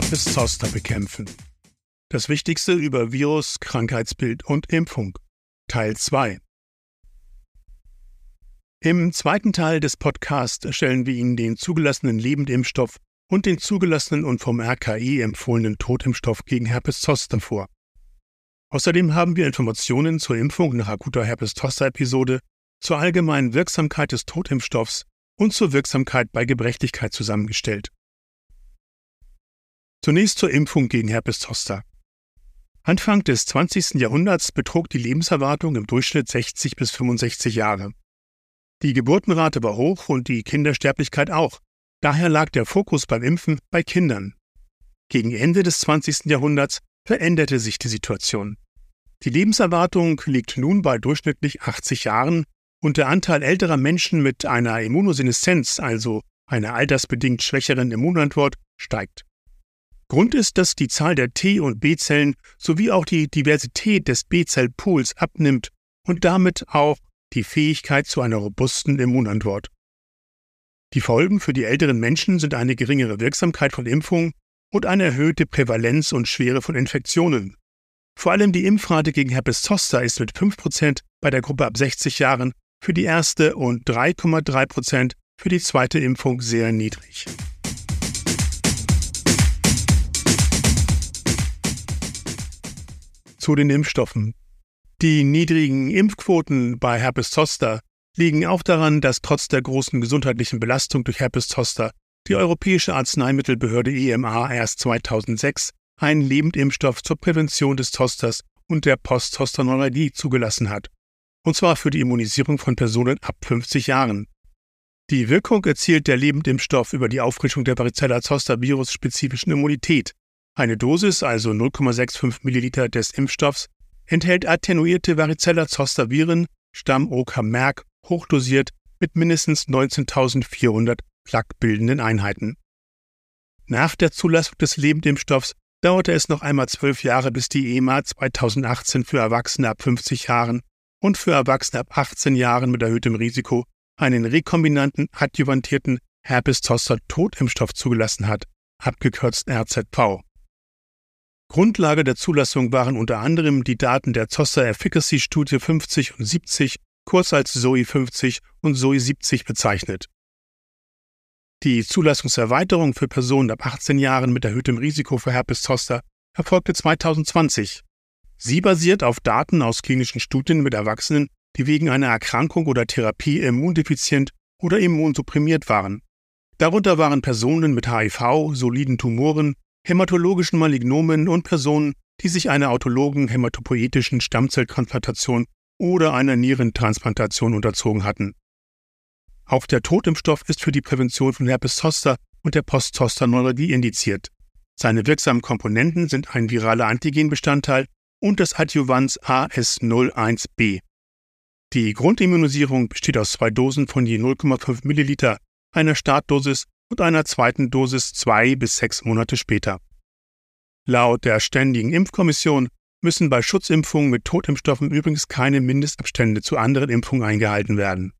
Herpes Zoster bekämpfen. Das Wichtigste über Virus, Krankheitsbild und Impfung. Teil 2. Im zweiten Teil des Podcasts stellen wir Ihnen den zugelassenen Lebendimpfstoff und den zugelassenen und vom RKI empfohlenen Totimpfstoff gegen Herpes Zoster vor. Außerdem haben wir Informationen zur Impfung nach akuter Herpes Zoster Episode, zur allgemeinen Wirksamkeit des Totimpfstoffs und zur Wirksamkeit bei Gebrechlichkeit zusammengestellt. Zunächst zur Impfung gegen Herpes Zoster. Anfang des 20. Jahrhunderts betrug die Lebenserwartung im Durchschnitt 60 bis 65 Jahre. Die Geburtenrate war hoch und die Kindersterblichkeit auch. Daher lag der Fokus beim Impfen bei Kindern. Gegen Ende des 20. Jahrhunderts veränderte sich die Situation. Die Lebenserwartung liegt nun bei durchschnittlich 80 Jahren und der Anteil älterer Menschen mit einer Immunoseneszenz, also einer altersbedingt schwächeren Immunantwort, steigt. Grund ist, dass die Zahl der T- und B-Zellen sowie auch die Diversität des B-Zellpools abnimmt und damit auch die Fähigkeit zu einer robusten Immunantwort. Die Folgen für die älteren Menschen sind eine geringere Wirksamkeit von Impfungen und eine erhöhte Prävalenz und Schwere von Infektionen. Vor allem die Impfrate gegen Herpes zoster ist mit 5% bei der Gruppe ab 60 Jahren für die erste und 3,3% für die zweite Impfung sehr niedrig. Zu den Impfstoffen. Die niedrigen Impfquoten bei Herpes zoster liegen auch daran, dass trotz der großen gesundheitlichen Belastung durch Herpes zoster die Europäische Arzneimittelbehörde EMA erst 2006 einen Lebendimpfstoff zur Prävention des Zosters und der Postzosterneuralgie zugelassen hat, und zwar für die Immunisierung von Personen ab 50 Jahren. Die Wirkung erzielt der Lebendimpfstoff über die Auffrischung der Varicella-Zoster-Virus-spezifischen Immunität, eine Dosis, also 0,65 Milliliter des Impfstoffs, enthält attenuierte Varicella-Zoster-Viren, Stamm OK-Merck, hochdosiert mit mindestens 19.400 plaquebildenden Einheiten. Nach der Zulassung des Lebendimpfstoffs dauerte es noch einmal zwölf Jahre, bis die EMA 2018 für Erwachsene ab 50 Jahren und für Erwachsene ab 18 Jahren mit erhöhtem Risiko einen rekombinanten adjuvantierten Herpes-Zoster-Totimpfstoff zugelassen hat, abgekürzt RZV. Grundlage der Zulassung waren unter anderem die Daten der Zoster Efficacy Studie 50 und 70, kurz als ZOE 50 und ZOE 70 bezeichnet. Die Zulassungserweiterung für Personen ab 18 Jahren mit erhöhtem Risiko für Herpes Zoster erfolgte 2020. Sie basiert auf Daten aus klinischen Studien mit Erwachsenen, die wegen einer Erkrankung oder Therapie immundefizient oder immunsupprimiert waren. Darunter waren Personen mit HIV, soliden Tumoren, hämatologischen Malignomen und Personen, die sich einer autologen hämatopoietischen Stammzelltransplantation oder einer Nierentransplantation unterzogen hatten. Auch der Totimpfstoff ist für die Prävention von Herpes zoster und der Post-Zoster-Neuralgie indiziert. Seine wirksamen Komponenten sind ein viraler Antigenbestandteil und das Adjuvans AS01B. Die Grundimmunisierung besteht aus zwei Dosen von je 0,5 Milliliter, einer Startdosis und einer zweiten Dosis zwei bis sechs Monate später. Laut der Ständigen Impfkommission müssen bei Schutzimpfungen mit Totimpfstoffen übrigens keine Mindestabstände zu anderen Impfungen eingehalten werden.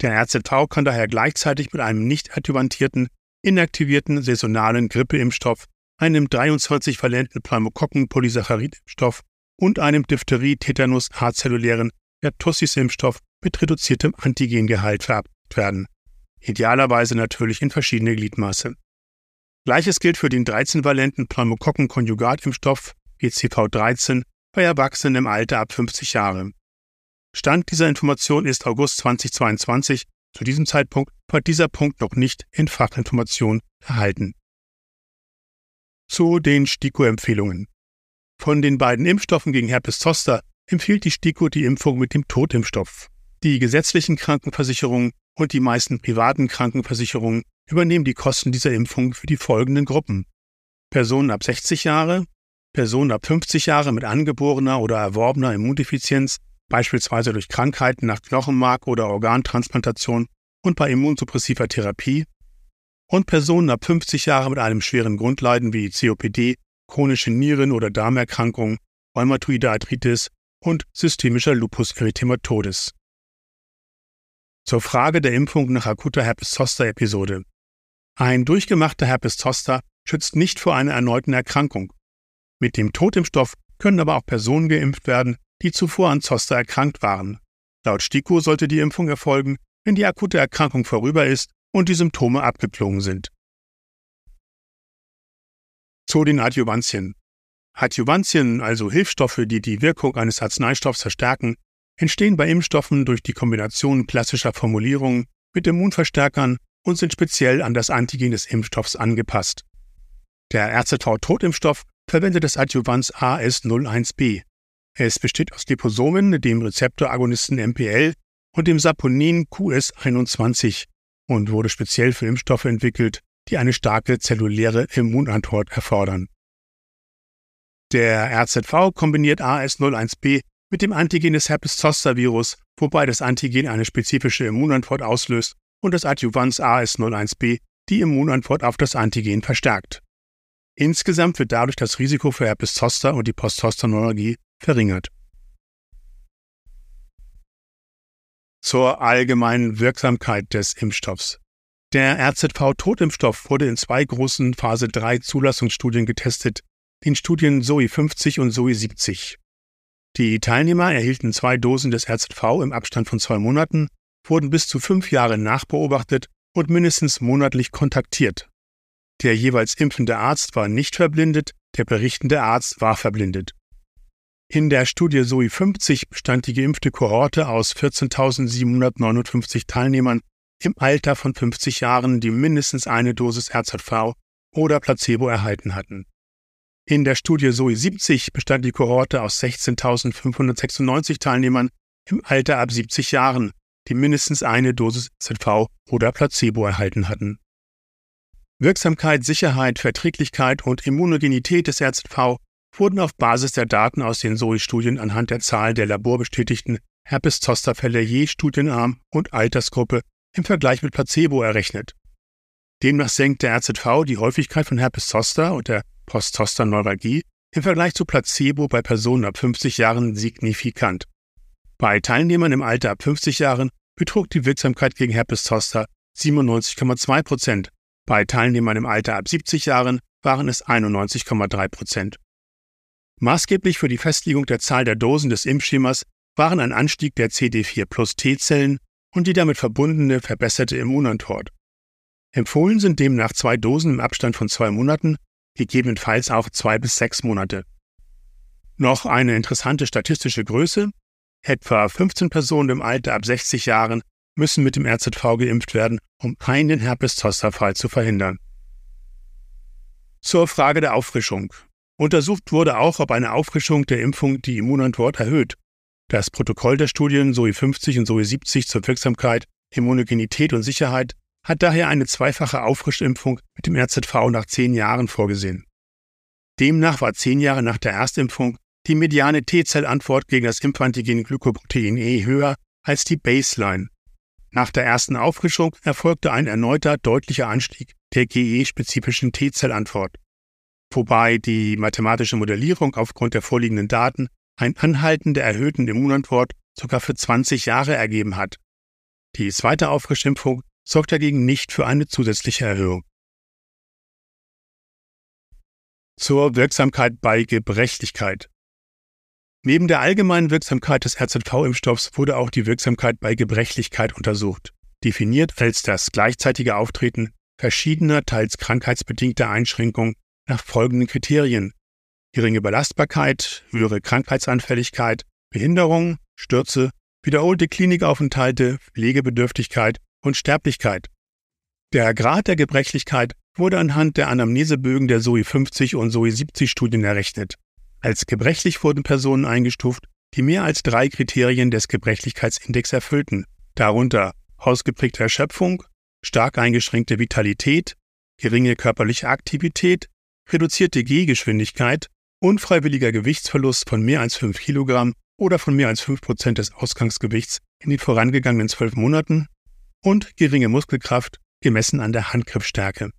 Der RZV kann daher gleichzeitig mit einem nicht adjuvantierten, inaktivierten saisonalen Grippeimpfstoff, einem 23-valenten Pneumokokken-Polysaccharid-Impfstoff und einem Diphtherie-Tetanus-azellulären Pertussis-Impfstoff mit reduziertem Antigengehalt verabschiedet werden idealerweise natürlich in verschiedene Gliedmaße. Gleiches gilt für den 13-valenten Pneumokokken-Konjugatimpfstoff PCV13 bei Erwachsenen im Alter ab 50 Jahre. Stand dieser Information ist August 2022. Zu diesem Zeitpunkt war dieser Punkt noch nicht in Fachinformation erhalten. Zu den STIKO-Empfehlungen. Von den beiden Impfstoffen gegen Herpes zoster empfiehlt die STIKO die Impfung mit dem Totimpfstoff. Die gesetzlichen Krankenversicherungen und die meisten privaten Krankenversicherungen übernehmen die Kosten dieser Impfung für die folgenden Gruppen. Personen ab 60 Jahre, Personen ab 50 Jahre mit angeborener oder erworbener Immundefizienz, beispielsweise durch Krankheiten nach Knochenmark oder Organtransplantation und bei immunsuppressiver Therapie, und Personen ab 50 Jahre mit einem schweren Grundleiden wie COPD, chronische Nieren- oder Darmerkrankungen, rheumatoide Arthritis und systemischer Lupus erythematodes. Zur Frage der Impfung nach akuter Herpes-Zoster-Episode. Ein durchgemachter Herpes-Zoster schützt nicht vor einer erneuten Erkrankung. Mit dem Totimpfstoff können aber auch Personen geimpft werden, die zuvor an Zoster erkrankt waren. Laut STIKO sollte die Impfung erfolgen, wenn die akute Erkrankung vorüber ist und die Symptome abgeklungen sind. Zu den Adjuvantien. Adjuvantien, also Hilfsstoffe, die die Wirkung eines Arzneistoffs verstärken, entstehen bei Impfstoffen durch die Kombination klassischer Formulierungen mit Immunverstärkern und sind speziell an das Antigen des Impfstoffs angepasst. Der RZV-Totimpfstoff verwendet das Adjuvans AS01b. Es besteht aus Liposomen, dem Rezeptoragonisten MPL und dem Saponin QS21 und wurde speziell für Impfstoffe entwickelt, die eine starke zelluläre Immunantwort erfordern. Der RZV kombiniert AS01b mit dem Antigen des Herpes-Zoster-Virus, wobei das Antigen eine spezifische Immunantwort auslöst und das Adjuvans AS01b die Immunantwort auf das Antigen verstärkt. Insgesamt wird dadurch das Risiko für Herpes Zoster und die Postzosterneuralgie verringert. Zur allgemeinen Wirksamkeit des Impfstoffs. Der RZV-Totimpfstoff wurde in zwei großen Phase 3 Zulassungsstudien getestet, den Studien SOI 50 und SOI 70. Die Teilnehmer erhielten zwei Dosen des RZV im Abstand von zwei Monaten, wurden bis zu fünf Jahre nachbeobachtet und mindestens monatlich kontaktiert. Der jeweils impfende Arzt war nicht verblindet, der berichtende Arzt war verblindet. In der Studie SOI 50 bestand die geimpfte Kohorte aus 14.759 Teilnehmern im Alter von 50 Jahren, die mindestens eine Dosis RZV oder Placebo erhalten hatten. In der Studie SOI 70 bestand die Kohorte aus 16.596 Teilnehmern im Alter ab 70 Jahren, die mindestens eine Dosis RZV oder Placebo erhalten hatten. Wirksamkeit, Sicherheit, Verträglichkeit und Immunogenität des RZV wurden auf Basis der Daten aus den SOI-Studien anhand der Zahl der laborbestätigten Herpes-Zoster-Fälle je Studienarm und Altersgruppe im Vergleich mit Placebo errechnet. Demnach senkt der RZV die Häufigkeit von Herpes Zoster und der Post-Zoster-Neuralgie im Vergleich zu Placebo bei Personen ab 50 Jahren signifikant. Bei Teilnehmern im Alter ab 50 Jahren betrug die Wirksamkeit gegen Herpes Zoster 97,2 Prozent. Bei Teilnehmern im Alter ab 70 Jahren waren es 91,3 Prozent. Maßgeblich für die Festlegung der Zahl der Dosen des Impfschemas waren ein Anstieg der CD4 plus T-Zellen und die damit verbundene verbesserte Immunantwort. Empfohlen sind demnach zwei Dosen im Abstand von zwei Monaten, gegebenenfalls auch zwei bis sechs Monate. Noch eine interessante statistische Größe. Etwa 15 Personen im Alter ab 60 Jahren müssen mit dem RZV geimpft werden, um einen Herpes-Zoster-Fall zu verhindern. Zur Frage der Auffrischung. Untersucht wurde auch, ob eine Auffrischung der Impfung die Immunantwort erhöht. Das Protokoll der Studien SOI 50 und SOI 70 zur Wirksamkeit, Immunogenität und Sicherheit hat daher eine zweifache Auffrischimpfung mit dem RZV nach zehn Jahren vorgesehen. Demnach war zehn Jahre nach der Erstimpfung die mediane T-Zellantwort gegen das Impfantigen Glykoprotein E höher als die Baseline. Nach der ersten Auffrischung erfolgte ein erneuter deutlicher Anstieg der GE-spezifischen T-Zellantwort, wobei die mathematische Modellierung aufgrund der vorliegenden Daten ein Anhalten der erhöhten Immunantwort sogar für 20 Jahre ergeben hat. Die zweite Auffrischimpfung sorgt dagegen nicht für eine zusätzliche Erhöhung. Zur Wirksamkeit bei Gebrechlichkeit. Neben der allgemeinen Wirksamkeit des RZV-Impfstoffs wurde auch die Wirksamkeit bei Gebrechlichkeit untersucht, definiert als das gleichzeitige Auftreten verschiedener, teils krankheitsbedingter Einschränkungen nach folgenden Kriterien geringe Belastbarkeit, höhere Krankheitsanfälligkeit, Behinderung, Stürze, wiederholte Klinikaufenthalte, Pflegebedürftigkeit und Sterblichkeit. Der Grad der Gebrechlichkeit wurde anhand der Anamnesebögen der SOI 50 und SOI 70 Studien errechnet. Als gebrechlich wurden Personen eingestuft, die mehr als drei Kriterien des Gebrechlichkeitsindex erfüllten, darunter ausgeprägte Erschöpfung, stark eingeschränkte Vitalität, geringe körperliche Aktivität, reduzierte Gehgeschwindigkeit, unfreiwilliger Gewichtsverlust von mehr als 5 Kilogramm oder von mehr als 5 Prozent des Ausgangsgewichts in den vorangegangenen zwölf Monaten und geringe Muskelkraft gemessen an der Handgriffstärke.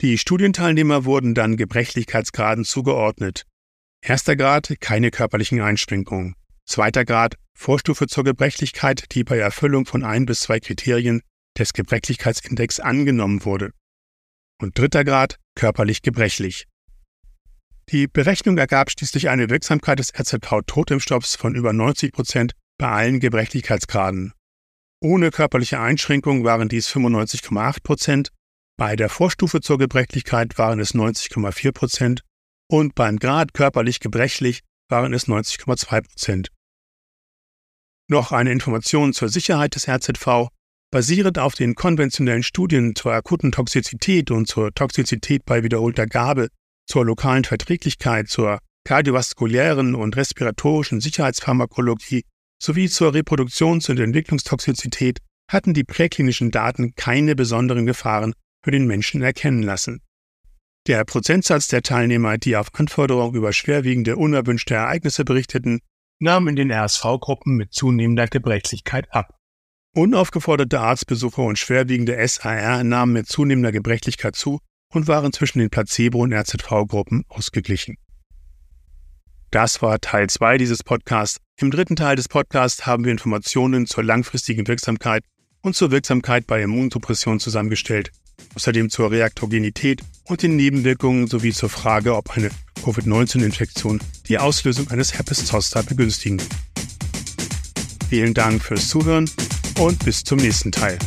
Die Studienteilnehmer wurden dann Gebrechlichkeitsgraden zugeordnet. Erster Grad keine körperlichen Einschränkungen. Zweiter Grad Vorstufe zur Gebrechlichkeit, die bei Erfüllung von ein bis zwei Kriterien des Gebrechlichkeitsindex angenommen wurde. Und dritter Grad körperlich gebrechlich. Die Berechnung ergab schließlich eine Wirksamkeit des RZV-Totimpfstoffs von über 90 Prozent bei allen Gebrechlichkeitsgraden. Ohne körperliche Einschränkung waren dies 95,8 Prozent, bei der Vorstufe zur Gebrechlichkeit waren es 90,4 Prozent und beim Grad körperlich gebrechlich waren es 90,2 Prozent. Noch eine Information zur Sicherheit des RZV. Basierend auf den konventionellen Studien zur akuten Toxizität und zur Toxizität bei wiederholter Gabe, zur lokalen Verträglichkeit, zur kardiovaskulären und respiratorischen Sicherheitspharmakologie sowie zur Reproduktions- und Entwicklungstoxizität hatten die präklinischen Daten keine besonderen Gefahren für den Menschen erkennen lassen. Der Prozentsatz der Teilnehmer, die auf Anforderung über schwerwiegende unerwünschte Ereignisse berichteten, nahm in den RSV-Gruppen mit zunehmender Gebrechlichkeit ab. Unaufgeforderte Arztbesuche und schwerwiegende SAR nahmen mit zunehmender Gebrechlichkeit zu und waren zwischen den Placebo- und RZV-Gruppen ausgeglichen. Das war Teil 2 dieses Podcasts. Im dritten Teil des Podcasts haben wir Informationen zur langfristigen Wirksamkeit und zur Wirksamkeit bei Immunsuppression zusammengestellt, außerdem zur Reaktogenität und den Nebenwirkungen sowie zur Frage, ob eine Covid-19-Infektion die Auslösung eines Herpes zoster begünstigen. Vielen Dank fürs Zuhören und bis zum nächsten Teil.